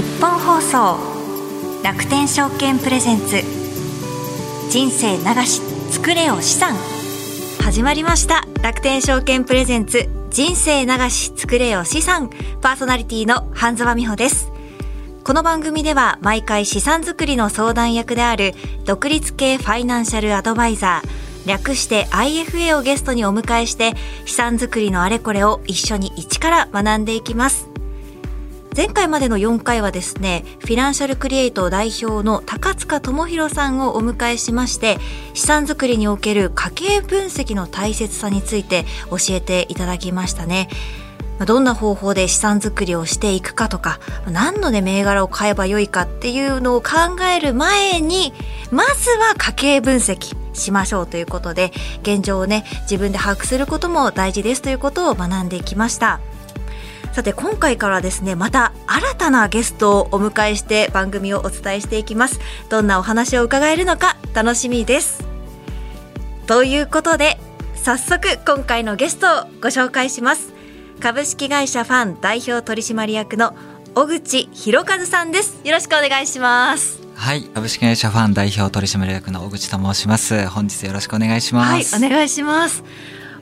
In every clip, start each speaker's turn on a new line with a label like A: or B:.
A: 日本放送楽天証券プレゼンツ人生流し作れよ資産始まりました楽天証券プレゼンツ人生流し作れよ資産パーソナリティの半沢美穂ですこの番組では毎回資産作りの相談役である独立系ファイナンシャルアドバイザー略して IFA をゲストにお迎えして資産作りのあれこれを一緒に一から学んでいきます前回までの4回はですねフィナンシャルクリエイト代表の高塚智博さんをお迎えしまして資産作りにおける家計分析の大切さについて教えていただきましたね。どんな方法で資産作りをしていくかとか何のね銘柄を買えばよいかっていうのを考える前にまずは家計分析しましょうということで現状をね自分で把握することも大事ですということを学んできました。さて今回からですねまた新たなゲストをお迎えして番組をお伝えしていきます。どんなお話を伺えるのか楽しみです。ということで早速今回のゲストをご紹介します。株式会社ファン代表取締役の小口博和さんです。よろしくお願いします。
B: はい株式会社ファン代表取締役の小口と申します。本日よろしくお願いします。
A: はいお願いします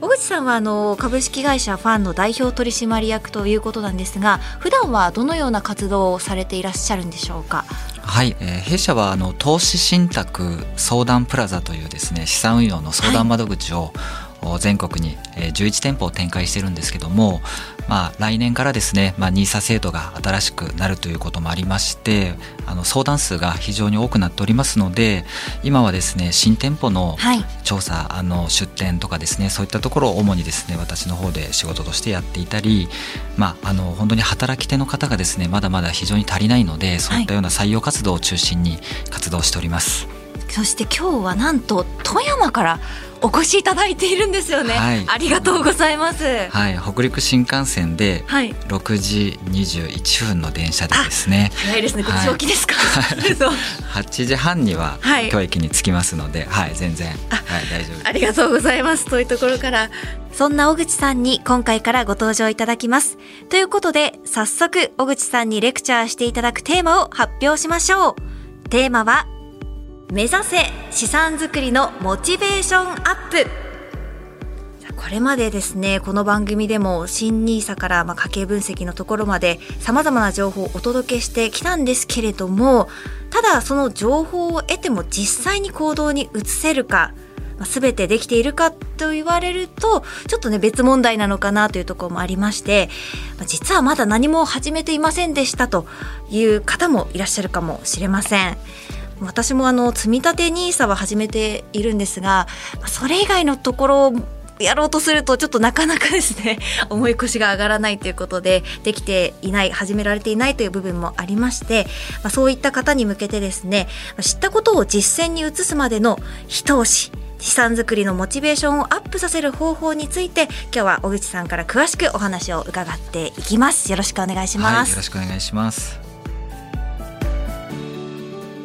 A: 小口さんはあの株式会社ファンの代表取締役ということなんですが普段はどのような活動をされていらっしゃるんでしょうか？
B: はい、えー、弊社はあの投資信託相談プラザというですね資産運用の相談窓口を、はい全国に11店舗を展開してるんですけども、まあ、来年からですね、まあ、NISA 制度が新しくなるということもありましてあの相談数が非常に多くなっておりますので今はですね新店舗の調査、はい、あの出店とかですねそういったところを主にですね私の方で仕事としてやっていたり、まあ、あの本当に働き手の方がですねまだまだ非常に足りないのでそういったような採用活動を中心に活動しております。
A: はい、そして今日はなんと富山からお越しいただいているんですよね、はい、ありがとうございます。
B: はい。北陸新幹線で6時21分の電車でですね、
A: 早いですね。5時起きですか、
B: はい、8時半には京駅に着きますので、はい、全然、はい、大丈夫
A: ありがとうございます。というところからそんな小口さんに今回からご登場いただきます。ということで早速小口さんにレクチャーしていただくテーマを発表しましょう。テーマは目指せ資産作りのモチベーションアップこれまでですねこの番組でも新 nisa からまあ家計分析のところまでさまざまな情報をお届けしてきたんですけれどもただその情報を得ても実際に行動に移せるかまあ、全てできているかと言われるとちょっとね別問題なのかなというところもありまして、実はまだ何も始めていませんでしたという方もいらっしゃるかもしれません。私もあの積み立て NISA は始めているんですがそれ以外のところやろうとするとちょっとなかなかですね 重い腰が上がらないということでできていない始められていないという部分もありまして、まあ、そういった方に向けてですね知ったことを実践に移すまでの一押し資産作りのモチベーションをアップさせる方法について今日は小口さんから詳しくお話を伺っていきます。よろしくお願いします、はい、
B: よろしくお願いします。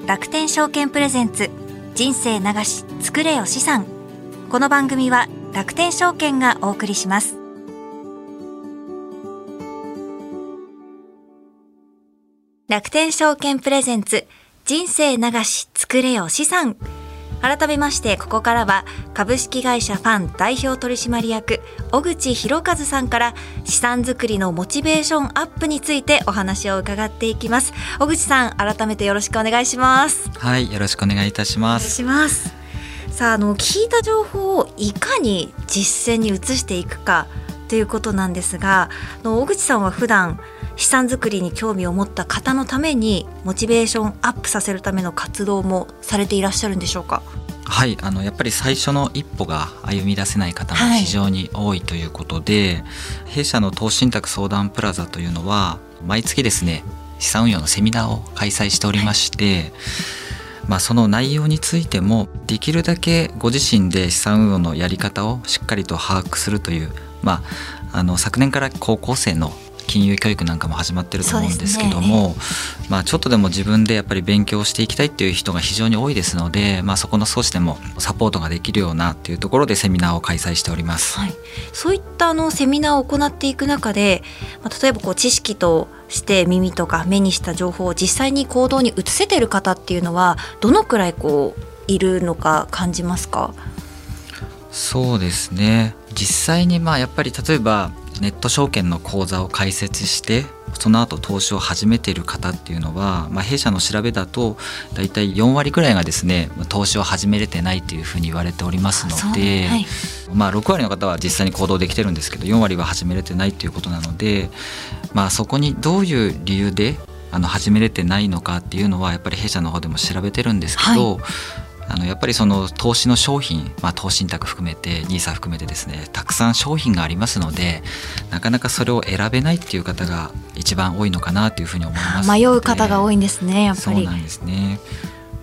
A: 楽天証券プレゼンツ人生流し作れよ資産。この番組は楽天証券がお送りします。楽天証券プレゼンツ人生流し作れよ資産。改めましてここからは株式会社ファン代表取締役小口博和さんから資産作りのモチベーションアップについてお話を伺っていきます。小口さん改めてよろしくお願いします。
B: はいよろしくお願いいたします。
A: お願いします。さああの聞いた情報をいかに実践に移していくかということなんですが小口さんは普段資産作りに興味を持った方のためにモチベーションアップさせるための活動もされていらっしゃるんでしょうか？
B: はいあのやっぱり最初の一歩が歩み出せない方も非常に多いということで、はい、弊社の投資信託相談プラザというのは毎月ですね資産運用のセミナーを開催しておりまして、はいまあ、その内容についてもできるだけご自身で資産運用のやり方をしっかりと把握するという、まあ、あの昨年から高校生の金融教育なんかも始まってると思うんですけども、ね、まあ、ちょっとでも自分でやっぱり勉強していきたいっていう人が非常に多いですので、まあ、そこの少しでもサポートができるようなっていうところでセミナーを開催しております。
A: はい、そういったあのセミナーを行っていく中で、まあ、例えばこう知識として耳とか目にした情報を実際に行動に移せてる方っていうのはどのくらいこういるのか感じますか？
B: そうですね実際にまあやっぱり例えばネット証券の口座を開設してその後投資を始めている方っていうのは、まあ、弊社の調べだと大体4割ぐらいがですね投資を始めれてないというふうに言われておりますので、はい、まあ、6割の方は実際に行動できてるんですけど4割は始めれてないということなので、まあ、そこにどういう理由であの始めれてないのかっていうのはやっぱり弊社の方でも調べてるんですけど、はいあのやっぱりその投資の商品、まあ、投資信託含めて NISA 含めてですねたくさん商品がありますのでなかなかそれを選べないっていう方が一番多いのかなというふうに思います
A: 迷う方が多いんですねやっぱり。
B: そうなんですね。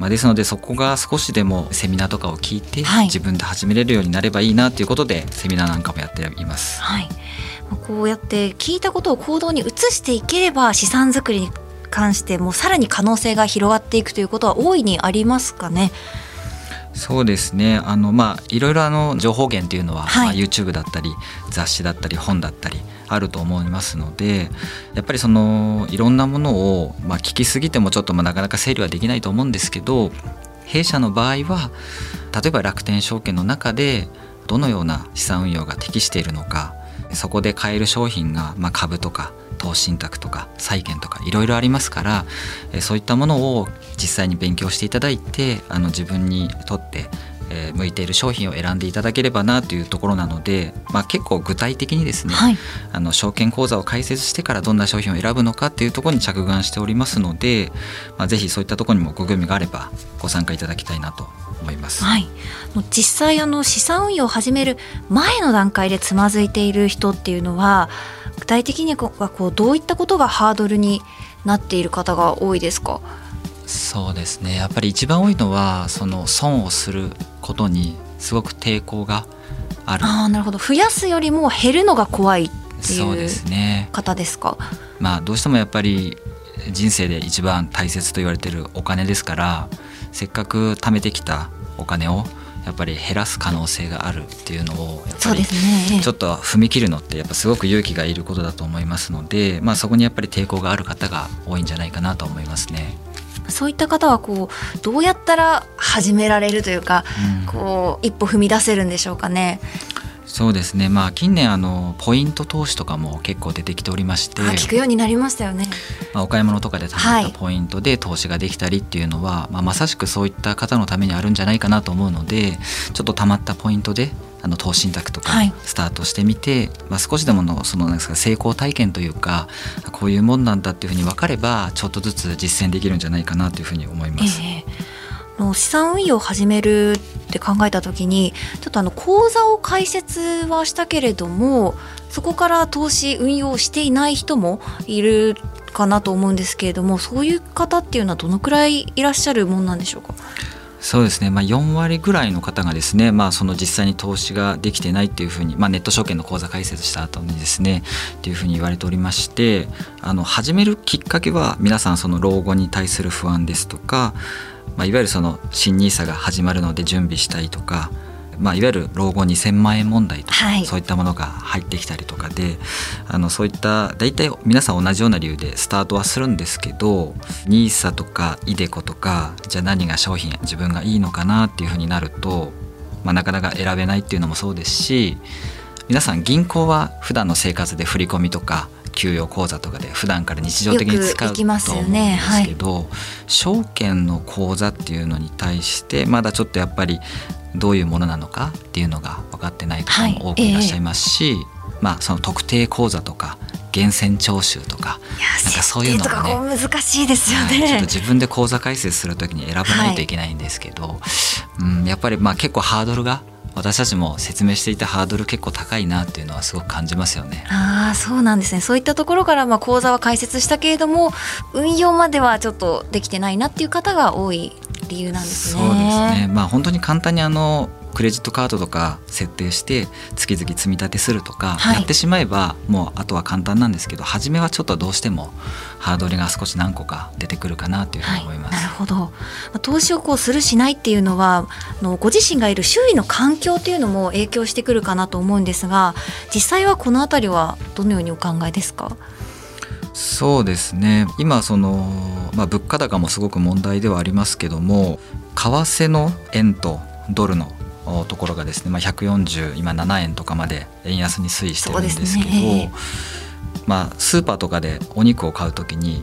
B: まあ、ですのでそこが少しでもセミナーとかを聞いて、自分で始めれるようになればいいなということでセミナーなんかもやっています。
A: はい、こうやって聞いたことを行動に移していければ資産作りに関してもさらに可能性が広がっていくということは大いにありますかね？
B: そうですね。あのまあいろいろあの情報源っていうのは、はい、まあ、YouTube だったり雑誌だったり本だったりあると思いますのでやっぱりそのいろんなものを、まあ、聞きすぎてもちょっとまあなかなか整理はできないと思うんですけど弊社の場合は例えば楽天証券の中でどのような資産運用が適しているのかそこで買える商品が、まあ、株とか投資信託とか債券とかいろいろありますからそういったものを実際に勉強していただいてあの自分にとってえ向いている商品を選んでいただければなというところなので、まあ、結構具体的にですね、はい、あの証券口座を開設してからどんな商品を選ぶのかっていうところに着眼しておりますので、まあ、ぜひそういったところにもご興味があればご参加いただきたいなと思います。
A: はい、実際あの資産運用を始める前の段階でつまずいている人っていうのは具体的にはこうどういったことがハードルになっている方が多いですか？
B: そうですね。やっぱり一番多いのはその損をすることにすごく抵抗がある。
A: あなるほど。増やすよりも減るのが怖いっていう方ですか、ね、
B: まあどうしてもやっぱり人生で一番大切と言われてるお金ですからせっかく貯めてきたお金をやっぱり減らす可能性があるっていうのをやっぱりちょっと踏み切るのってやっぱすごく勇気がいることだと思いますので、まあ、そこにやっぱり抵抗がある方が多いんじゃないかなと思いますね。
A: そういった方はこうどうやったら始められるというか、うん、こう一歩踏み出せるんでしょうかね。
B: そうですね、まあ、近年あのポイント投資とかも結構出てきておりまして。
A: 聞くようになりましたよね、
B: まあ、お買い物とかで貯まったポイントで投資ができたりっていうのは、はい、まあ、まさしくそういった方のためにあるんじゃないかなと思うのでちょっと貯まったポイントであの投資信託とかスタートしてみて、はい、まあ、少しでものそのなんですか成功体験というかこういうもんなんだっていうふうに分かればちょっとずつ実践できるんじゃないかなというふうに思います。え
A: ー、の資産運用を始めるって考えた時にちょっとあの口座を開設はしたけれどもそこから投資運用していない人もいるかなと思うんですけれどもそういう方っていうのはどのくらいいらっしゃるもんなんでしょうか？
B: そうですね、まあ、4割ぐらいの方がですね、まあ、その実際に投資ができてないっていうふうに、まあ、ネット証券の口座開設した後にですねっていうふうに言われておりましてあの始めるきっかけは皆さんその老後に対する不安ですとか、まあ、いわゆるその新 NISA が始まるので準備したいとかまあ、いわゆる老後2,000万円問題とか、はい、そういったものが入ってきたりとかであのそういった大体皆さん同じような理由でスタートはするんですけど NISA とか iDeCo とかじゃあ何が商品自分がいいのかなっていうふうになると、まあ、なかなか選べないっていうのもそうですし皆さん銀行は普段の生活で振り込みとか給与口座とかで普段から日常的に使うと思うんですけど、ね。はい、証券の口座っていうのに対してまだちょっとやっぱりどういうものなのかっていうのが分かってない方も多くいらっしゃいますし、はいえー、まあ、その特定口座とか源泉徴収とか
A: なんかそういうのもね難しいですよね、
B: はい、ちょっと自分で口座開設するときに選ばないといけないんですけど、はい、うん、やっぱりまあ結構ハードルが私たちも説明していたハードル結構高いなっていうのはすごく感じますよね。
A: ああそうなんですねそういったところからまあ講座は開設したけれども運用まではちょっとできてないなっていう方が多い理由なんですね。
B: そうですねまあ本当に簡単にあのクレジットカードとか設定して月々積み立てするとか、
A: はい。
B: やってしまえばもうあとは簡単なんですけど初めはちょっとどうしてもハードルが少し何個か出てくるかなというふうに思います。
A: なるほど。まあ投資をこうするしないっていうのはあのご自身がいる周囲の環境っていうのも影響してくるかなと思うんですが実際はこのあたりはどのようにお考えですか？
B: そうですね。今その、まあ、物価高もすごく問題ではありますけども為替の円とドルのおところがですね、まあ、140今7円とかまで円安に推移してるんですけど
A: ね。
B: まあ、スーパーとかでお肉を買うときに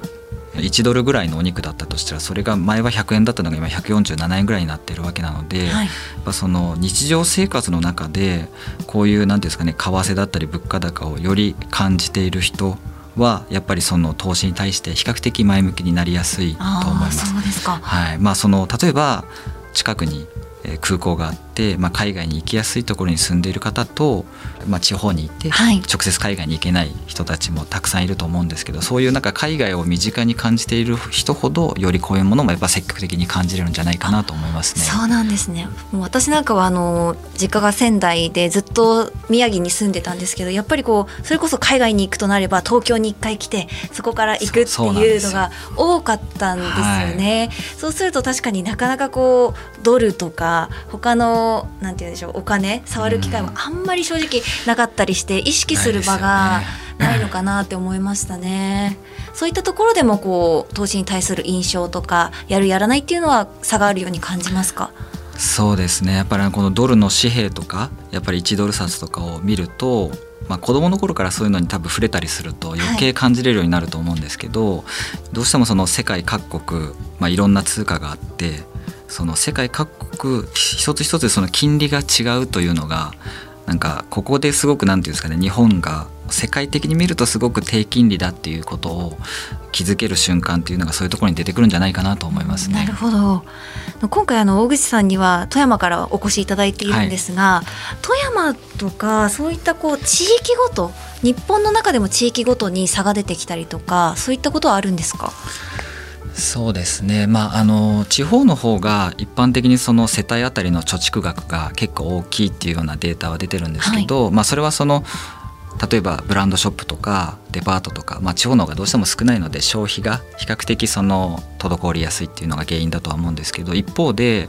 B: 1ドルぐらいのお肉だったとしたらそれが前は100円だったのが今147円ぐらいになってるわけなので、
A: はい。
B: その日常生活の中でこういう何ていうんですかね為替だったり物価高をより感じている人はやっぱりその投資に対して比較的前向きになりやすいと思います。
A: すか。
B: はい。まあ、その例えば近くにえー空港があって、まあ、海外に行きやすいところに住んでいる方と、まあ、地方に行って
A: はい
B: 直接海外に行けない人たちもたくさんいると思うんですけどそういうなんか海外を身近に感じている人ほどよりこういうものもやっぱ積極的に感じれるんじゃないかなと思いますね。
A: そうなんですねもう私なんかはあの実家が仙台でずっと宮城に住んでたんですけどやっぱりこうそれこそ海外に行くとなれば東京に1回来てそこから行くっていうのが多かったんですよね。そうすると確かになかなかこうドルとか他のなんて言うんでしょうお金触る機会もあんまり正直なかったりして意識する場が
B: ない
A: のかなって思いましたね。そういったところでもこう投資に対する印象とかやるやらないっていうのは差があるように感じますか？
B: そうですね。やっぱりこのドルの紙幣とかやっぱり1ドル札とかを見ると、まあ、子供の頃からそういうのに多分触れたりすると余計感じれるようになると思うんですけど、どうしてもその世界各国、まあ、いろんな通貨があってその世界各国一つ一つその金利が違うというのがなんかここですごくなんていうんですかね日本が世界的に見るとすごく低金利だっていうことを気づける瞬間っていうのがそういうところに出てくるんじゃないかなと思いますね。
A: なる。ほど。今回あの大口さんには富山からお越しいただいているんですが、富山とかそういったこう地域ごと日本の中でも地域ごとに差が出てきたりとかそういったことはあるんですか？
B: そうですね、まあ、あの地方の方が一般的にその世帯当たりの貯蓄額が結構大きいっていうようなデータは出てるんですけど、まあ、それはその例えばブランドショップとかデパートとか、まあ、地方の方がどうしても少ないので消費が比較的その滞りやすいっていうのが原因だとは思うんですけど一方で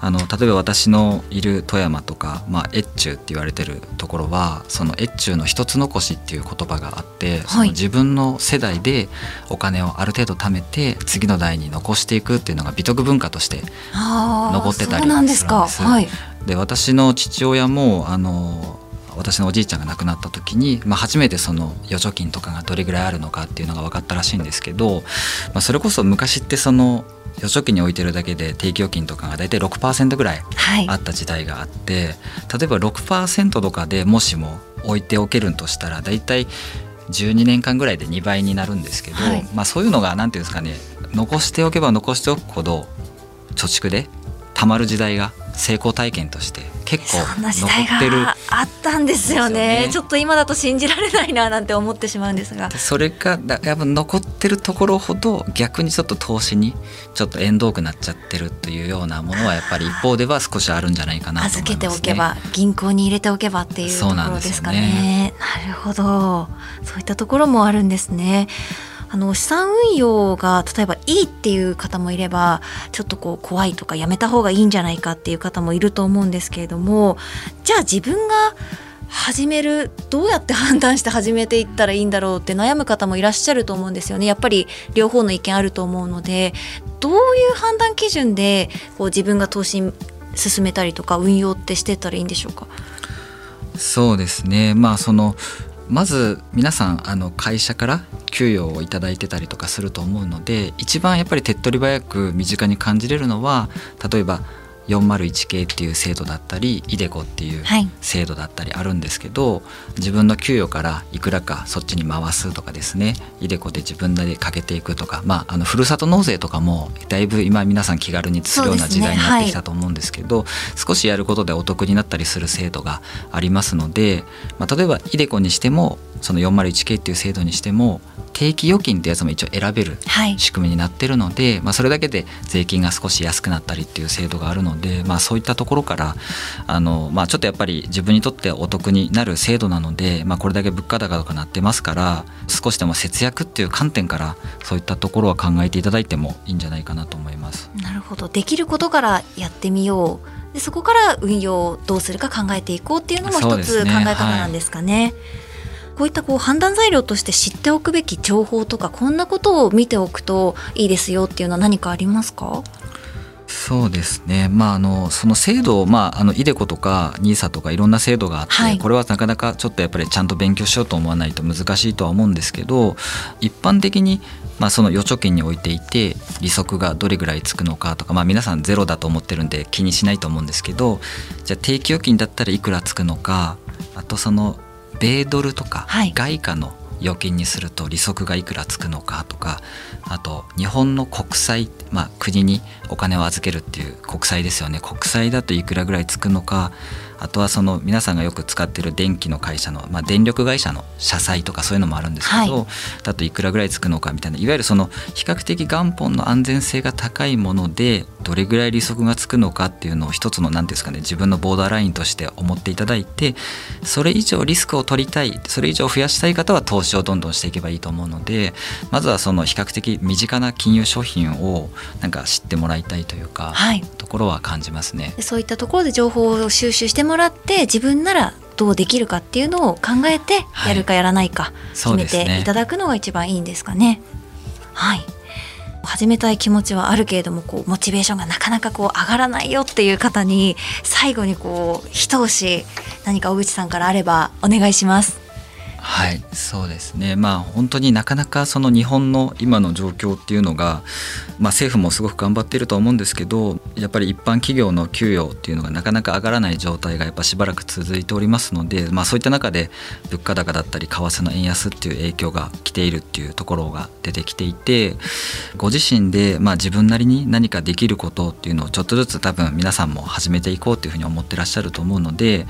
B: あの例えば私のいる富山とか、まあ、越中って言われてるところはその越中の一つ残しっていう言葉があって、その自分の世代でお金をある程度貯めて次の代に残していくっていうのが美徳文化として残ってたり
A: す
B: るん
A: はい。
B: で私の父親もあの私のおじいちゃんが亡くなった時に、まあ、初めてその預貯金とかがどれぐらいあるのかっていうのが分かったらしいんですけど、まあ、それこそ昔ってその預貯金に置いてるだけで定期預金とかが大体6%ぐらい
A: はい。
B: あった時代があって例えば6%とかでもしも置いておけるんとしたら大体12年間ぐらいで2倍になるんですけど、
A: はい。
B: まあ、そういうのが何ていうんですかね残しておけば残しておくほど貯蓄でたまる時代が成功体験として結構
A: そんな時代
B: 残ってる
A: があったんですよね。
B: ね
A: ちょっと今だと信じられないななんて思ってしまうんですが。
B: でそれがだやっぱ残ってるところほど逆にちょっと投資にちょっと縁遠くなっちゃってるというようなものはやっぱり一方では少しあるんじゃないかなと思います、ね、
A: 預けておけば銀行に入れておけばっていうとこ
B: そうなんですよ
A: ろですか
B: ね
A: ね。なるほど。そういったところもあるんですね。あの資産運用が例えばいいっていう方もいればちょっとこう怖いとかやめた方がいいんじゃないかっていう方もいると思うんですけれどもじゃあ自分が始めるどうやって判断して始めていったらいいんだろうって悩む方もいらっしゃると思うんですよね。やっぱり両方の意見あると思うのでどういう判断基準でこう自分が投資進めたりとか運用ってしていったらいいんでしょうか？
B: そうですね。まあそのまず皆さんあの会社から給与をいいてたりとかすると思うので一番やっぱり手っ取り早く身近に感じれるのは例えば401系っていう制度だったりイデコっていう
A: はい。
B: 制度だったりあるんですけど自分の給与からいくらかそっちに回すとかですね。イデコで自分でかけていくとかまああのふるさと納税とかもだいぶ今皆さん気軽にするような時代になってきたと思うんですけど少しやることでお得になったりする制度がありますので、まあ、例えばイデコにしてもその 401k っていう制度にしても定期預金ってやつも一応選べる
A: はい。
B: 仕組みになってるので、まあ、それだけで税金が少し安くなったりっていう制度があるのので、まあ、そういったところからあの、まあ、ちょっとやっぱり自分にとってお得になる制度なので、まあ、これだけ物価高とかなってますから少しでも節約っていう観点からそういったところは考えていただいてもいいんじゃないかなと思います。
A: なるほどできることからやってみようでそこから運用をどうするか考えていこうっていうのも一つ考え方なんですかね。こういったこう判断材料として知っておくべき情報とかこんなことを見ておくといいですよっていうのは何かありますか？
B: そうですね、まあ、あのその制度、まあ、あのイデコとか NISA とかいろんな制度があって、はい、これはなかなかちょっとやっぱりちゃんと勉強しようと思わないと難しいとは思うんですけど一般的に、まあ、その預貯金に置いていて利息がどれぐらいつくのかとか、まあ、皆さんゼロだと思ってるんで気にしないと思うんですけどじゃあ定期預金だったらいくらつくのかあとその米ドルとか外貨の預金にすると利息がいくらつくのかとかあと日本の国債、まあ、国にお金を預けるっていう国債ですよね。国債だといくらぐらいつくのかあとはその皆さんがよく使ってる電気の会社の、まあ、電力会社の社債とかそういうのもあるんですけど、はい、だといくらぐらいつくのかみたいないわゆるその比較的元本の安全性が高いものでどれぐらい利息がつくのかっていうのを一つの何ですかね自分のボーダーラインとして思っていただいてそれ以上リスクを取りたいそれ以上増やしたい方は投資をどんどんしていけばいいと思うのでまずはその比較的身近な金融商品をなんか知ってもらいたいというか、はい、ところは感じますね。
A: そういったところで情報を収集してもらって自分ならどうできるかっていうのを考えてやるかやらないか決めていただくのが一番いいんですかね。はい、始めたい気持ちはあるけれどもこうモチベーションがなかなかこう上がらないよっていう方に最後にこう一押し何か小口さんからあればお願いします。
B: はいそうですね。まあ本当になかなかその日本の今の状況っていうのが、まあ、政府もすごく頑張っていると思うんですけどやっぱり一般企業の給与っていうのがなかなか上がらない状態がやっぱしばらく続いておりますので、まあ、そういった中で物価高だったり為替の円安っていう影響が来ているっていうところが出てきていてご自身でまあ自分なりに何かできることっていうのをちょっとずつ多分皆さんも始めていこうっていうふうに思ってらっしゃると思うので、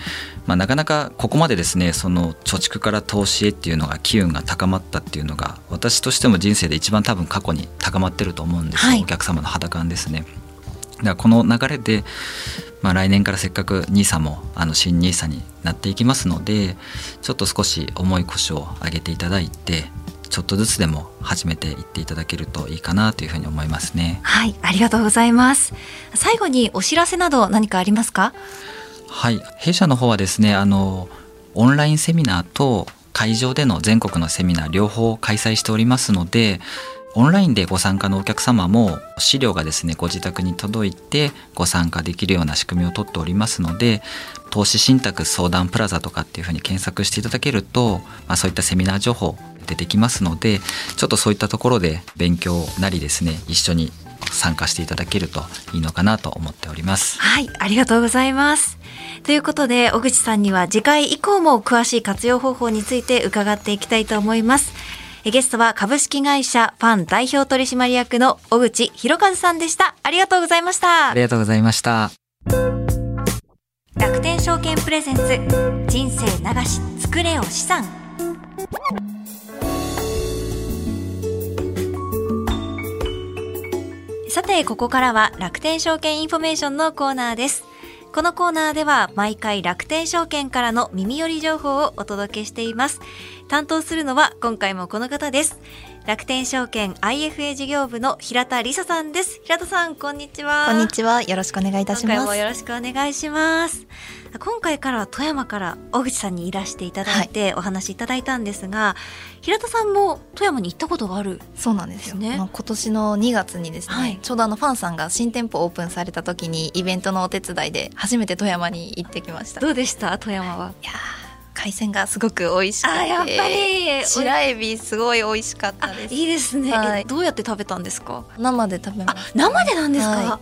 B: まあ、なかなかここまでですねその貯蓄から投資へっていうのが機運が高まったっていうのが私としても人生で一番多分過去に高まってると思うんですよ、はい、お客様の肌感ですね。だからこの流れで、まあ、来年からせっかく NISA もあの新 NISA になっていきますのでちょっと少し重い腰を上げていただいてちょっとずつでも始めていっていただけるといいかなというふうに思いますね。
A: はい。ありがとうございます。最後にお知らせなど何かありますか？
B: はい。弊社の方はですねあのオンラインセミナーと会場での全国のセミナー両方開催しておりますのでオンラインでご参加のお客様も資料がですねご自宅に届いてご参加できるような仕組みをとっておりますので投資信託相談プラザとかっていうふうに検索していただけると、まあ、そういったセミナー情報出てきますのでちょっとそういったところで勉強なりですね一緒に参加していただけるといいのかなと思っております。
A: はいありがとうございます。ということで小口さんには次回以降も詳しい活用方法について伺っていきたいと思います。ゲストは株式会社ファン代表取締役の小口博和さんでした。ありがとうございました。
B: あありがとうございました。
A: 楽天証券プレゼンツ人生流し作れよ資産。さて、ここからは楽天証券インフォメーションのコーナーです。このコーナーでは毎回楽天証券からの耳寄り情報をお届けしています。担当するのは今回もこの方です。楽天証券 IFA 事業部の平田理沙さんです。平田さん、こんにちは。
C: こんにちは。よろしくお願いいたします。今
A: 回もよろしくお願いします。今回から富山から小口さんにいらしていただいてお話しいただいたんですが、はい、平田さんも富山に行ったことがある、
C: そうなんですよね今年の2月にですね、はい、ちょうどあのファンさんが新店舗オープンされた時にイベントのお手伝いで初めて富山に行ってきました
A: どうでした？富山は
C: いや海鮮がすごく美味しくて。あ
A: やっぱり。
C: 白エビすごい美味しかったです。
A: いいですね、はい、どうやって食べたんですか？
C: 生で食べま
A: す生でなんですか、
C: はい、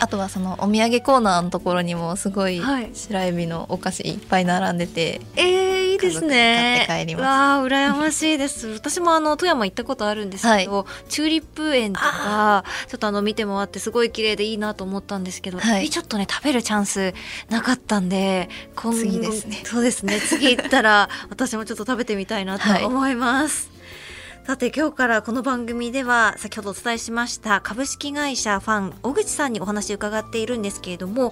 C: あとはそのお土産コーナーのところにもすごい。白エビのお菓子いっぱい並んでて、
A: えー、いいですね。
C: 買って帰ります。
A: わあ羨ましいです。私もあの富山行ったことあるんですけど、はい、チューリップ園とかちょっとあの見て回ってすごい綺麗でいいなと思ったんですけど、はい、ちょっとね食べるチャンスなかったんで
C: 今次ですね。
A: そうですね次行ったら私もちょっと食べてみたいなと思います。はいさて今日からこの番組では先ほどお伝えしました株式会社ファン小口さんにお話伺っているんですけれども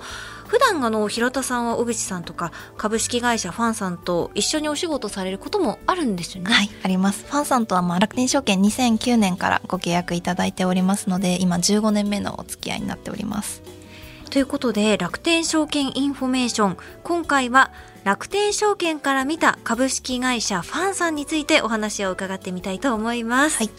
A: 普段あの平田さんは尾口さんとか株式会社ファンさんと一緒にお仕事されることもあるんですよね。
C: はいあります。ファンさんとはまあ楽天証券2009年からご契約いただいておりますので今15年目のお付き合いになっております。
A: ということで楽天証券インフォメーション今回は楽天証券から見た株式会社ファンさんについてお話を伺ってみたいと思います。はい、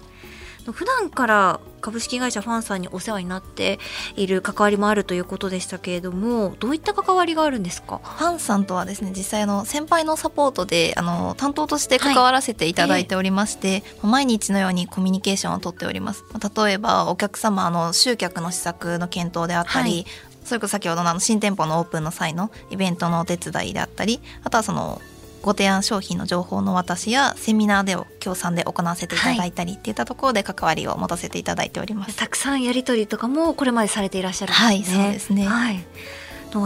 A: 普段から株式会社ファンさんにお世話になっている関わりもあるということでしたけれどもどういった関わりがあるんですか？
C: ファンさんとはですね実際の先輩のサポートであの担当として関わらせていただいておりまして、はい。えー、毎日のようにコミュニケーションをとっております。例えばお客様の集客の施策の検討であったり、はい、それこそ先ほどの新店舗のオープンの際のイベントのお手伝いであったりあとはそのご提案商品の情報の渡しやセミナーでを協賛で行わせていただいたりっていったところで関わりを持たせていただいております、はい、
A: たくさんやり取りとかもこれまでされていらっしゃるん
C: ですね。はい、そうですね。はい。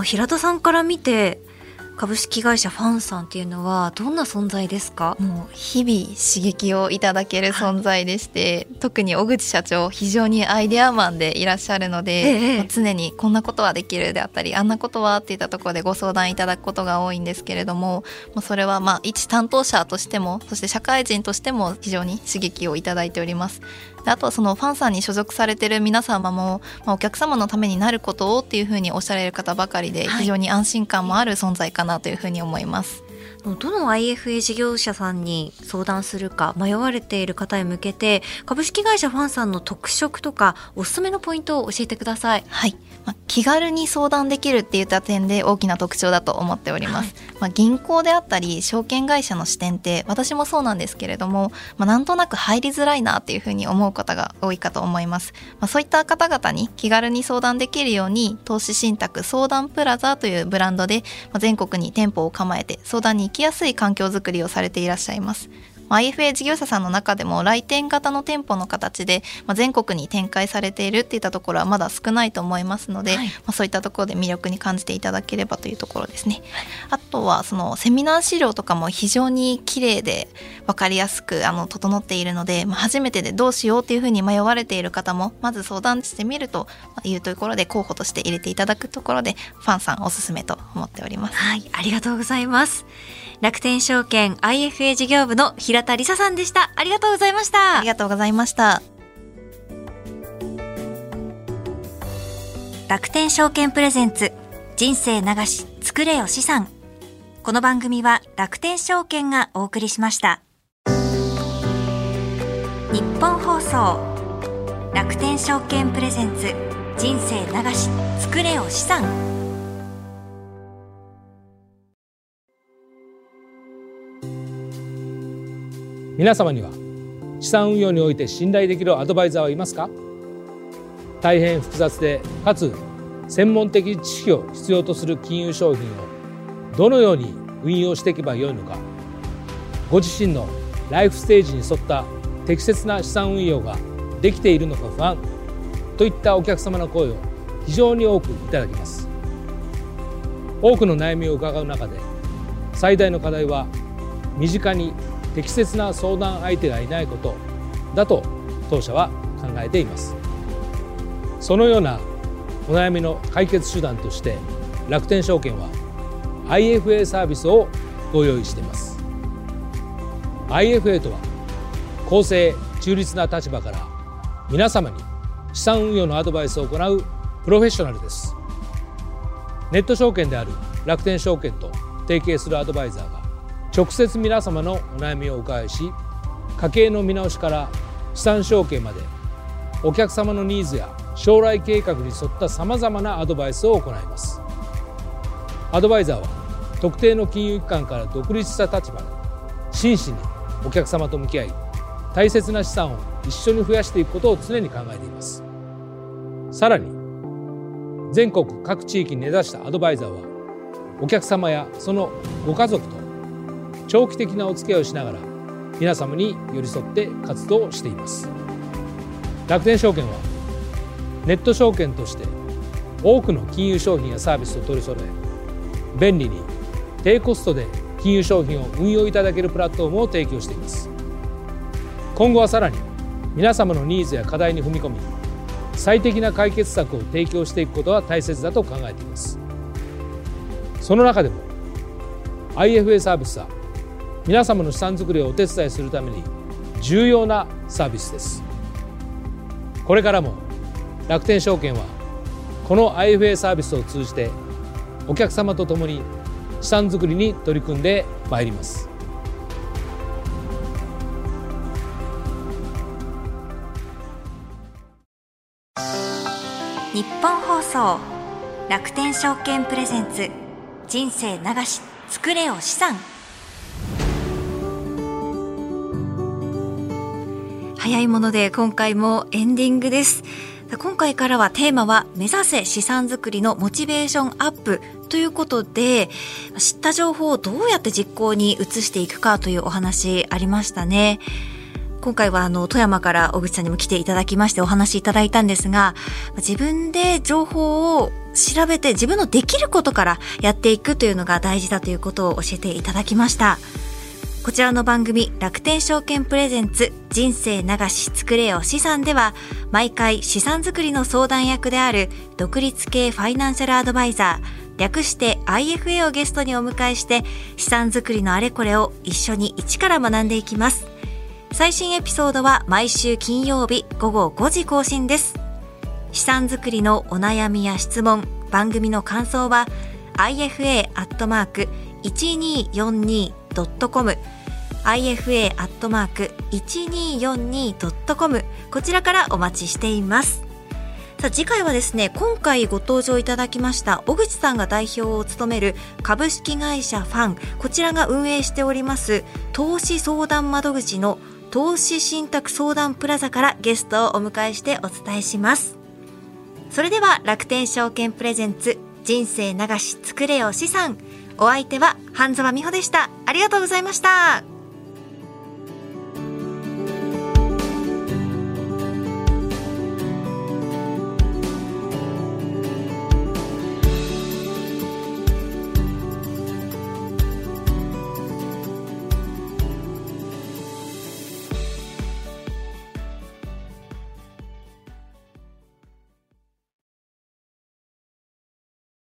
A: 平田さんから見て株式会社ファンさんっていうのはどんな存在ですか？
C: もう日々刺激をいただける存在でして、はい、特に小口社長非常にアイデアマンでいらっしゃるので、ええ、常にこんなことはできるであったりあんなことはっていったところでご相談いただくことが多いんですけれどももうそれはまあ一担当者としてもそして社会人としても非常に刺激をいただいておりますあとはそのファンさんに所属されてる皆様も、まあ、お客様のためになることをっていうふうにおっしゃられる方ばかりで非常に安心感もある存在かなというふうに思います。
A: どの IFA 事業者さんに相談するか迷われている方へ向けて株式会社ファンさんの特色とかおすすめのポイントを教えてください。
C: はい。まあ、気軽に相談できるっていった点で大きな特徴だと思っております、はい、まあ、銀行であったり証券会社の視点って私もそうなんですけれども、まあ、なんとなく入りづらいなっていうふうに思う方が多いかと思います、まあ、そういった方々に気軽に相談できるように投資信託相談プラザというブランドで、まあ、全国に店舗を構えて相談に行きやすい環境づくりをされていらっしゃいます IFA 事業者さんの中でも来店型の店舗の形で、まあ、全国に展開されているっていったところはまだ少ないと思いますので、はい、まあ、そういったところで魅力に感じていただければというところですね。あとはそのセミナー資料とかも非常に綺麗で分かりやすくあの整っているので、まあ、初めてでどうしようっていうふうに迷われている方もまず相談してみるというところで候補として入れていただくところでファンさんおすすめと思っております。
A: はい、ありがとうございます。楽天証券 IFA 事業部の平田理沙さんでした。ありがとうございました。
C: ありがとうございました。
A: 楽天証券プレゼンツ人生流し作れよ資産。この番組は楽天証券がお送りしました。日本放送楽天証券プレゼンツ人生流し作れよ資産。
D: 皆様には資産運用において信頼できるアドバイザーはいますか？大変複雑でかつ専門的知識を必要とする金融商品をどのように運用していけばよいのか？ご自身のライフステージに沿った適切な資産運用ができているのか不安といったお客様の声を非常に多くいただきます。多くの悩みを伺う中で最大の課題は身近に適切な相談相手がいないことだと当社は考えています。そのようなお悩みの解決手段として楽天証券は IFA サービスをご用意しています。IFA とは公正中立な立場から皆様に資産運用のアドバイスを行うプロフェッショナルです。ネット証券である楽天証券と提携するアドバイザーが直接皆様のお悩みをお伺いし家計の見直しから資産承継までお客様のニーズや将来計画に沿ったさまざまなアドバイスを行います。アドバイザーは特定の金融機関から独立した立場で真摯にお客様と向き合い大切な資産を一緒に増やしていくことを常に考えています。さらに全国各地域に根ざしたアドバイザーはお客様やそのご家族と長期的なお付き合いをしながら皆様に寄り添って活動しています。楽天証券はネット証券として多くの金融商品やサービスを取り揃え便利に低コストで金融商品を運用いただけるプラットフォームを提供しています。今後はさらに皆様のニーズや課題に踏み込み最適な解決策を提供していくことは大切だと考えています。その中でも IFA サービスは皆様の資産作りをお手伝いするために重要なサービスです。これからも楽天証券はこの IFA サービスを通じてお客様と共に資産作りに取り組んでまいります。
A: 日本放送楽天証券プレゼンツ人生流し作れよ資産。早いもので今回もエンディングです今回からはテーマは目指せ資産作りのモチベーションアップということで知った情報をどうやって実行に移していくかというお話ありましたね。今回はあの富山から小口さんにも来ていただきましてお話いただいたんですが自分で情報を調べて自分のできることからやっていくというのが大事だということを教えていただきましたこちらの番組楽天証券プレゼンツ人生流し作れよ資産では毎回資産作りの相談役である独立系ファイナンシャルアドバイザー略して IFA をゲストにお迎えして資産作りのあれこれを一緒に一から学んでいきます。最新エピソードは毎週金曜日午後5時更新です。資産作りのお悩みや質問番組の感想は ifa.1242.com ifa.1242.com こちらからお待ちしています。さあ次回はですね今回ご登場いただきました小口さんが代表を務める株式会社ファンこちらが運営しております投資相談窓口の投資信託相談プラザからゲストをお迎えしてお伝えします。それでは楽天証券プレゼンツ人生流し作れよ資産。お相手は半沢美穂でした。ありがとうございました。